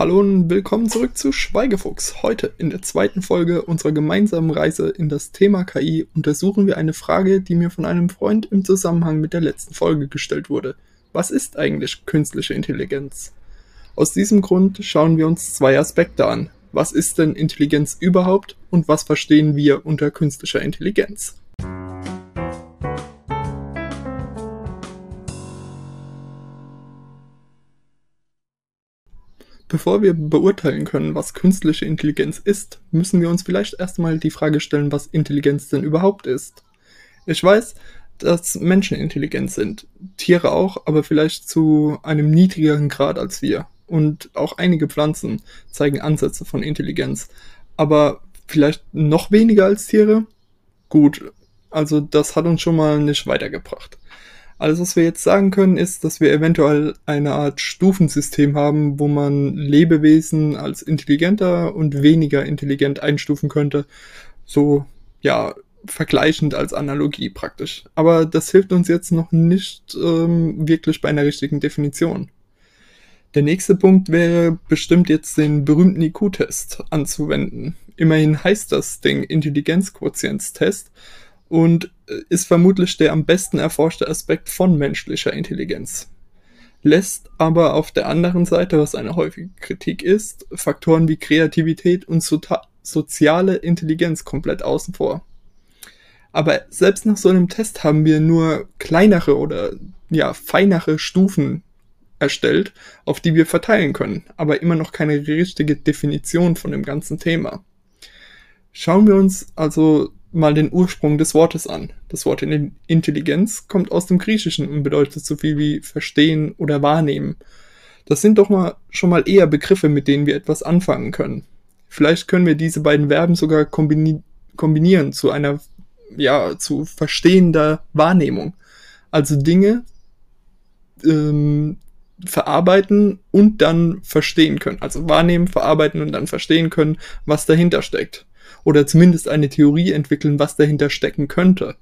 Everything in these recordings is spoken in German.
Hallo und willkommen zurück zu Schweigefuchs. Heute in der zweiten Folge unserer gemeinsamen Reise in das Thema KI untersuchen wir eine Frage, die mir von einem Freund im Zusammenhang mit der letzten Folge gestellt wurde. Was ist eigentlich künstliche Intelligenz? Aus diesem Grund schauen wir uns zwei Aspekte an. Was ist denn Intelligenz überhaupt und was verstehen wir unter künstlicher Intelligenz? Bevor wir beurteilen können, was künstliche Intelligenz ist, müssen wir uns vielleicht erstmal die Frage stellen, was Intelligenz denn überhaupt ist. Ich weiß, dass Menschen intelligent sind, Tiere auch, aber vielleicht zu einem niedrigeren Grad als wir. Und auch einige Pflanzen zeigen Ansätze von Intelligenz, aber vielleicht noch weniger als Tiere? Gut, also das hat uns schon mal nicht weitergebracht. Alles, was wir jetzt sagen können, ist, dass wir eventuell eine Art Stufensystem haben, wo man Lebewesen als intelligenter und weniger intelligent einstufen könnte. So, ja, vergleichend als Analogie praktisch. Aber das hilft uns jetzt noch nicht ähm, wirklich bei einer richtigen Definition. Der nächste Punkt wäre bestimmt jetzt den berühmten IQ-Test anzuwenden. Immerhin heißt das Ding Intelligenzquotientstest und äh, ist vermutlich der am besten erforschte Aspekt von menschlicher Intelligenz. Lässt aber auf der anderen Seite, was eine häufige Kritik ist, Faktoren wie Kreativität und so soziale Intelligenz komplett außen vor. Aber selbst nach so einem Test haben wir nur kleinere oder ja, feinere Stufen erstellt, auf die wir verteilen können, aber immer noch keine richtige Definition von dem ganzen Thema. Schauen wir uns also mal den Ursprung des Wortes an. Das Wort Intelligenz kommt aus dem Griechischen und bedeutet so viel wie verstehen oder wahrnehmen. Das sind doch mal schon mal eher Begriffe, mit denen wir etwas anfangen können. Vielleicht können wir diese beiden Verben sogar kombini kombinieren zu einer, ja, zu verstehender Wahrnehmung. Also Dinge ähm, verarbeiten und dann verstehen können. Also wahrnehmen, verarbeiten und dann verstehen können, was dahinter steckt oder zumindest eine Theorie entwickeln, was dahinter stecken könnte.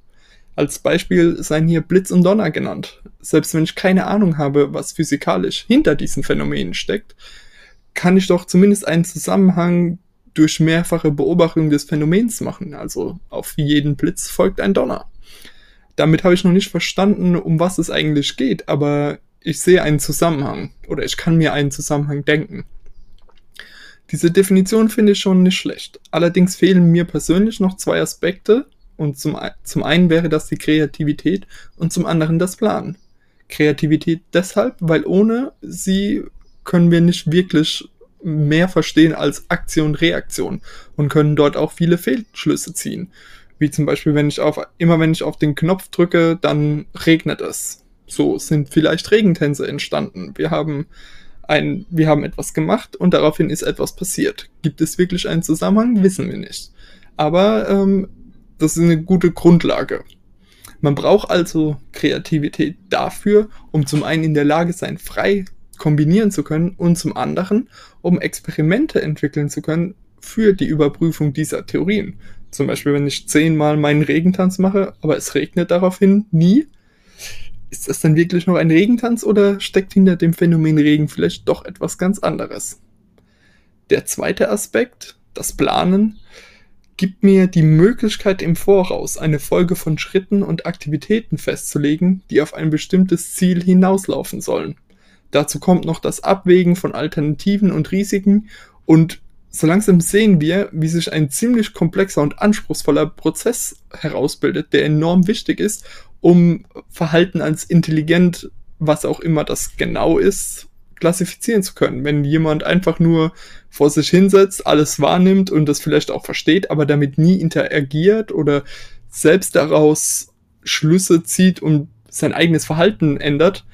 Als Beispiel seien hier Blitz und Donner genannt. Selbst wenn ich keine Ahnung habe, was physikalisch hinter diesen Phänomenen steckt, kann ich doch zumindest einen Zusammenhang durch mehrfache Beobachtung des Phänomens machen. Also auf jeden Blitz folgt ein Donner. Damit habe ich noch nicht verstanden, um was es eigentlich geht, aber ich sehe einen Zusammenhang oder ich kann mir einen Zusammenhang denken. Diese Definition finde ich schon nicht schlecht. Allerdings fehlen mir persönlich noch zwei Aspekte. Und zum, zum einen wäre das die Kreativität und zum anderen das Planen. Kreativität deshalb, weil ohne sie können wir nicht wirklich mehr verstehen als Aktion, Reaktion und können dort auch viele Fehlschlüsse ziehen. Wie zum Beispiel, wenn ich auf, immer wenn ich auf den Knopf drücke, dann regnet es. So sind vielleicht Regentänze entstanden. Wir haben ein, wir haben etwas gemacht und daraufhin ist etwas passiert. Gibt es wirklich einen Zusammenhang? Wissen wir nicht. Aber ähm, das ist eine gute Grundlage. Man braucht also Kreativität dafür, um zum einen in der Lage sein, frei kombinieren zu können und zum anderen, um Experimente entwickeln zu können für die Überprüfung dieser Theorien. Zum Beispiel, wenn ich zehnmal meinen Regentanz mache, aber es regnet daraufhin nie, ist das dann wirklich noch ein Regentanz oder steckt hinter dem Phänomen Regen vielleicht doch etwas ganz anderes? Der zweite Aspekt, das Planen, gibt mir die Möglichkeit im Voraus eine Folge von Schritten und Aktivitäten festzulegen, die auf ein bestimmtes Ziel hinauslaufen sollen. Dazu kommt noch das Abwägen von Alternativen und Risiken und so langsam sehen wir, wie sich ein ziemlich komplexer und anspruchsvoller Prozess herausbildet, der enorm wichtig ist, um Verhalten als intelligent, was auch immer das genau ist, klassifizieren zu können. Wenn jemand einfach nur vor sich hinsetzt, alles wahrnimmt und das vielleicht auch versteht, aber damit nie interagiert oder selbst daraus Schlüsse zieht und sein eigenes Verhalten ändert,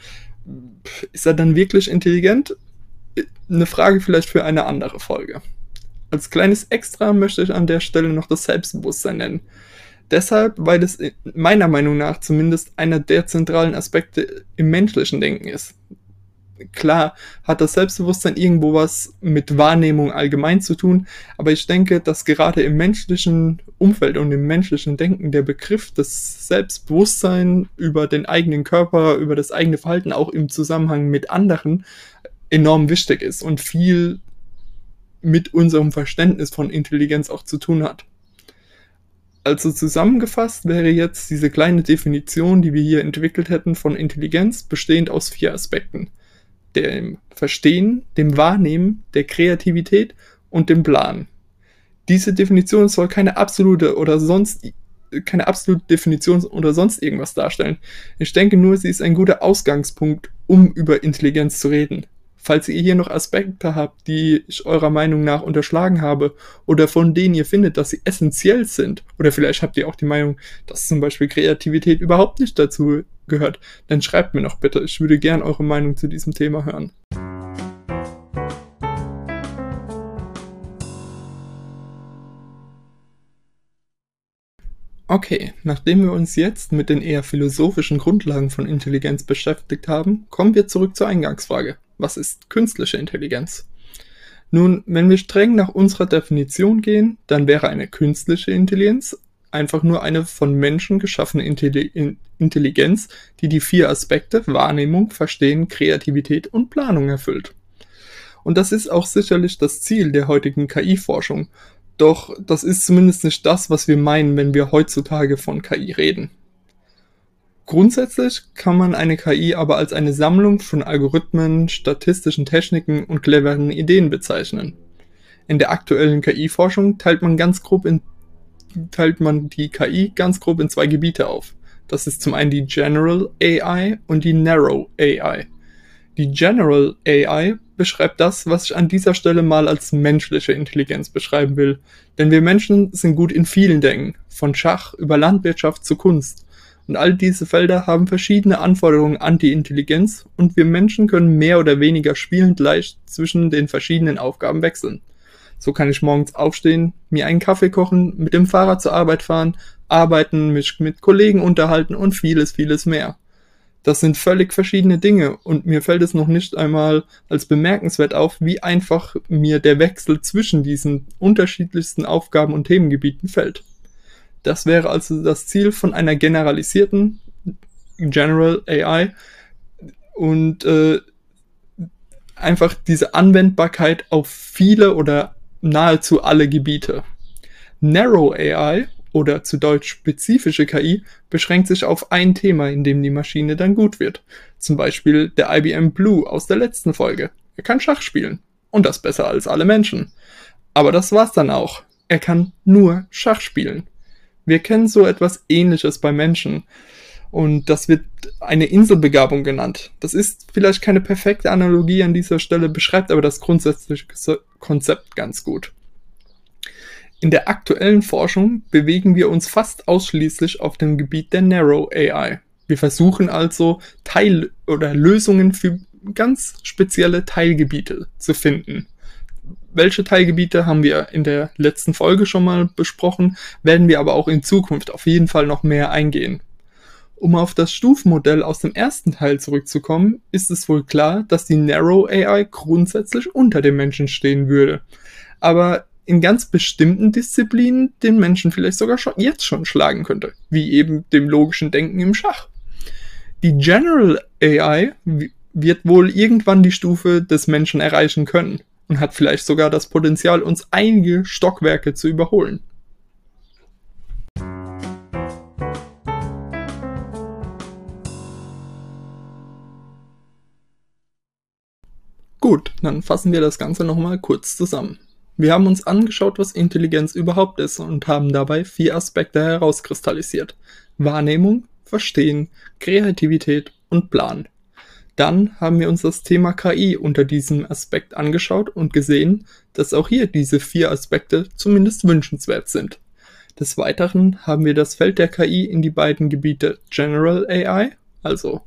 ist er dann wirklich intelligent? Eine Frage vielleicht für eine andere Folge. Als kleines Extra möchte ich an der Stelle noch das Selbstbewusstsein nennen. Deshalb, weil es meiner Meinung nach zumindest einer der zentralen Aspekte im menschlichen Denken ist. Klar hat das Selbstbewusstsein irgendwo was mit Wahrnehmung allgemein zu tun, aber ich denke, dass gerade im menschlichen Umfeld und im menschlichen Denken der Begriff des Selbstbewusstsein über den eigenen Körper, über das eigene Verhalten auch im Zusammenhang mit anderen enorm wichtig ist und viel mit unserem Verständnis von Intelligenz auch zu tun hat. Also zusammengefasst wäre jetzt diese kleine Definition, die wir hier entwickelt hätten von Intelligenz, bestehend aus vier Aspekten. Dem Verstehen, dem Wahrnehmen, der Kreativität und dem Plan. Diese Definition soll keine absolute oder sonst keine absolute Definition oder sonst irgendwas darstellen. Ich denke nur, sie ist ein guter Ausgangspunkt, um über Intelligenz zu reden. Falls ihr hier noch Aspekte habt, die ich eurer Meinung nach unterschlagen habe oder von denen ihr findet, dass sie essentiell sind, oder vielleicht habt ihr auch die Meinung, dass zum Beispiel Kreativität überhaupt nicht dazu gehört, dann schreibt mir noch bitte. Ich würde gern eure Meinung zu diesem Thema hören. Okay, nachdem wir uns jetzt mit den eher philosophischen Grundlagen von Intelligenz beschäftigt haben, kommen wir zurück zur Eingangsfrage. Was ist künstliche Intelligenz? Nun, wenn wir streng nach unserer Definition gehen, dann wäre eine künstliche Intelligenz einfach nur eine von Menschen geschaffene Intelligenz, die die vier Aspekte Wahrnehmung, Verstehen, Kreativität und Planung erfüllt. Und das ist auch sicherlich das Ziel der heutigen KI-Forschung, doch das ist zumindest nicht das, was wir meinen, wenn wir heutzutage von KI reden. Grundsätzlich kann man eine KI aber als eine Sammlung von Algorithmen, statistischen Techniken und cleveren Ideen bezeichnen. In der aktuellen KI-Forschung teilt man ganz grob in, teilt man die KI ganz grob in zwei Gebiete auf. Das ist zum einen die General AI und die Narrow AI. Die General AI beschreibt das, was ich an dieser Stelle mal als menschliche Intelligenz beschreiben will. Denn wir Menschen sind gut in vielen Dingen, von Schach über Landwirtschaft zu Kunst. Und all diese Felder haben verschiedene Anforderungen an die Intelligenz und wir Menschen können mehr oder weniger spielend leicht zwischen den verschiedenen Aufgaben wechseln. So kann ich morgens aufstehen, mir einen Kaffee kochen, mit dem Fahrrad zur Arbeit fahren, arbeiten, mich mit Kollegen unterhalten und vieles, vieles mehr. Das sind völlig verschiedene Dinge und mir fällt es noch nicht einmal als bemerkenswert auf, wie einfach mir der Wechsel zwischen diesen unterschiedlichsten Aufgaben und Themengebieten fällt. Das wäre also das Ziel von einer generalisierten General AI und äh, einfach diese Anwendbarkeit auf viele oder nahezu alle Gebiete. Narrow AI oder zu Deutsch spezifische KI beschränkt sich auf ein Thema, in dem die Maschine dann gut wird. Zum Beispiel der IBM Blue aus der letzten Folge. Er kann Schach spielen. Und das besser als alle Menschen. Aber das war's dann auch. Er kann nur Schach spielen. Wir kennen so etwas ähnliches bei Menschen. Und das wird eine Inselbegabung genannt. Das ist vielleicht keine perfekte Analogie an dieser Stelle, beschreibt aber das grundsätzliche Konzept ganz gut. In der aktuellen Forschung bewegen wir uns fast ausschließlich auf dem Gebiet der Narrow AI. Wir versuchen also Teil- oder Lösungen für ganz spezielle Teilgebiete zu finden. Welche Teilgebiete haben wir in der letzten Folge schon mal besprochen, werden wir aber auch in Zukunft auf jeden Fall noch mehr eingehen. Um auf das Stufenmodell aus dem ersten Teil zurückzukommen, ist es wohl klar, dass die Narrow AI grundsätzlich unter dem Menschen stehen würde. Aber in ganz bestimmten Disziplinen den Menschen vielleicht sogar schon jetzt schon schlagen könnte, wie eben dem logischen Denken im Schach. Die General AI wird wohl irgendwann die Stufe des Menschen erreichen können und hat vielleicht sogar das Potenzial, uns einige Stockwerke zu überholen. Gut, dann fassen wir das Ganze nochmal kurz zusammen. Wir haben uns angeschaut, was Intelligenz überhaupt ist und haben dabei vier Aspekte herauskristallisiert. Wahrnehmung, Verstehen, Kreativität und Plan. Dann haben wir uns das Thema KI unter diesem Aspekt angeschaut und gesehen, dass auch hier diese vier Aspekte zumindest wünschenswert sind. Des Weiteren haben wir das Feld der KI in die beiden Gebiete General AI, also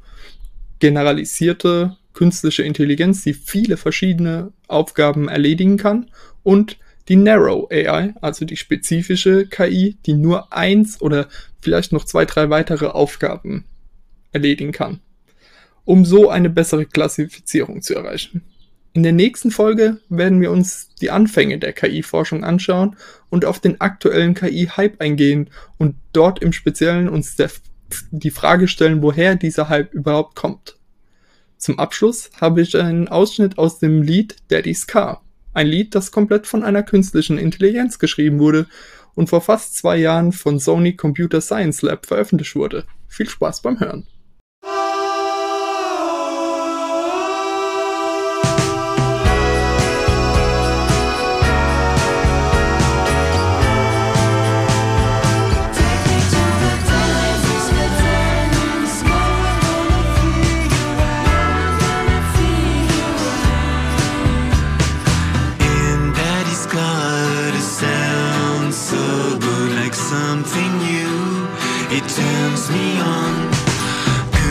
generalisierte künstliche Intelligenz, die viele verschiedene Aufgaben erledigen kann, und die Narrow AI, also die spezifische KI, die nur eins oder vielleicht noch zwei, drei weitere Aufgaben erledigen kann, um so eine bessere Klassifizierung zu erreichen. In der nächsten Folge werden wir uns die Anfänge der KI-Forschung anschauen und auf den aktuellen KI-Hype eingehen und dort im Speziellen uns der, die Frage stellen, woher dieser Hype überhaupt kommt. Zum Abschluss habe ich einen Ausschnitt aus dem Lied Daddy's Car Ein Lied, das komplett von einer künstlichen Intelligenz geschrieben wurde und vor fast zwei Jahren von Sony Computer Science Lab veröffentlicht wurde. Viel Spaß beim Hören.